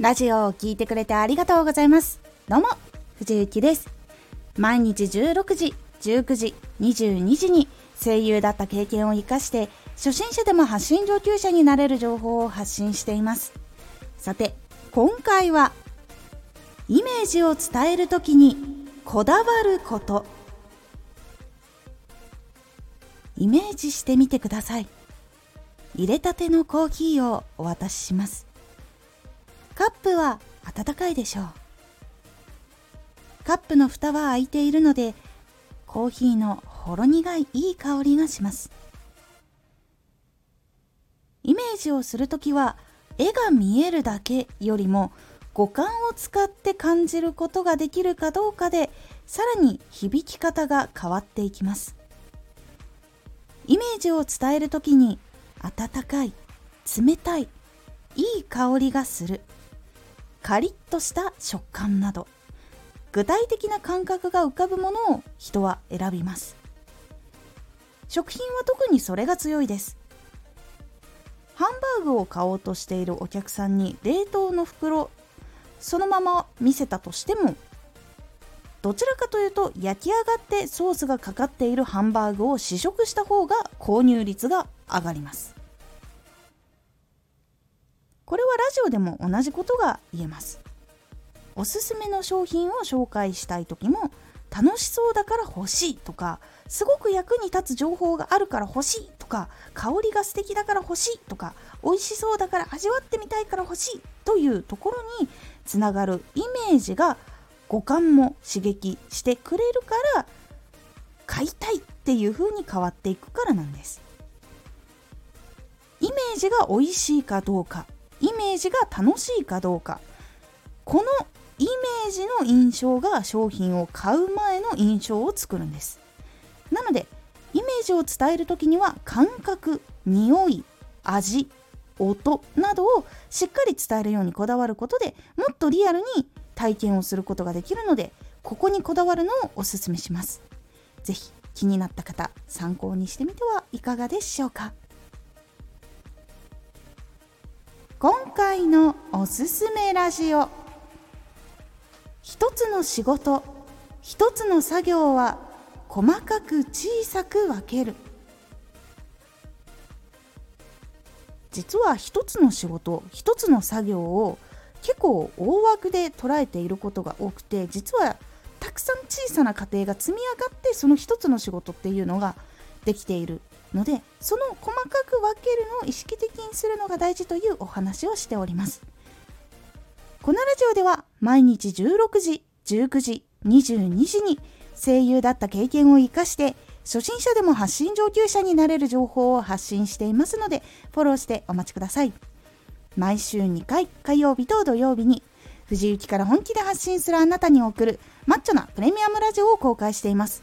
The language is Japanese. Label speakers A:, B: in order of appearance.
A: ラジオを聴いてくれてありがとうございます。どうも、藤幸です。毎日16時、19時、22時に声優だった経験を活かして、初心者でも発信上級者になれる情報を発信しています。さて、今回は、イメージを伝えるときにこだわること。イメージしてみてください。入れたてのコーヒーをお渡しします。カップは温かいでしょう。カップの蓋は開いているのでコーヒーのほろ苦いいい香りがします。イメージをするときは絵が見えるだけよりも五感を使って感じることができるかどうかでさらに響き方が変わっていきます。イメージを伝えるときに温かい冷たいいい香りがする。カリッとした食感など。具体的な感覚が浮かぶものを人は選びます。食品は特にそれが強いです。ハンバーグを買おうとしているお客さんに冷凍の袋そのまま見せたとしてもどちらかというと焼き上がってソースがかかっているハンバーグを試食した方が購入率が上がります。これはラジオでも同じことが言えます。おすすめの商品を紹介したい時も楽しそうだから欲しいとかすごく役に立つ情報があるから欲しいとか香りが素敵だから欲しいとか美味しそうだから味わってみたいから欲しいというところにつながるイメージが五感も刺激してくれるから買いたいっていう風に変わっていくからなんです。イメージが美味しいかどうか。イメージが楽しいかどうか。このイメージの印象が商品を買う前の印象を作るんです。なのでイメージを伝える時には感覚匂い味音などをしっかり伝えるようにこだわることでもっとリアルに体験をすることができるのでここにこだわるのをおすすめします。是非気になった方参考にしてみてはいかがでしょうか。今回のおすすめラジオ。一つの仕事一つの作業は細かく小さく分ける。実は一つの仕事一つの作業を結構大枠で捉えていることが多くて実はたくさん小さな過程が積み上がってその一つの仕事っていうのができている。のでその細かく分けるのを意識的にするのが大事というお話をしております。このラジオでは毎日16時19時22時に声優だった経験を生かして初心者でも発信上級者になれる情報を発信していますのでフォローしてお待ちください。毎週2回火曜日と土曜日に藤雪から本気で発信するあなたに送るマッチョなプレミアムラジオを公開しています。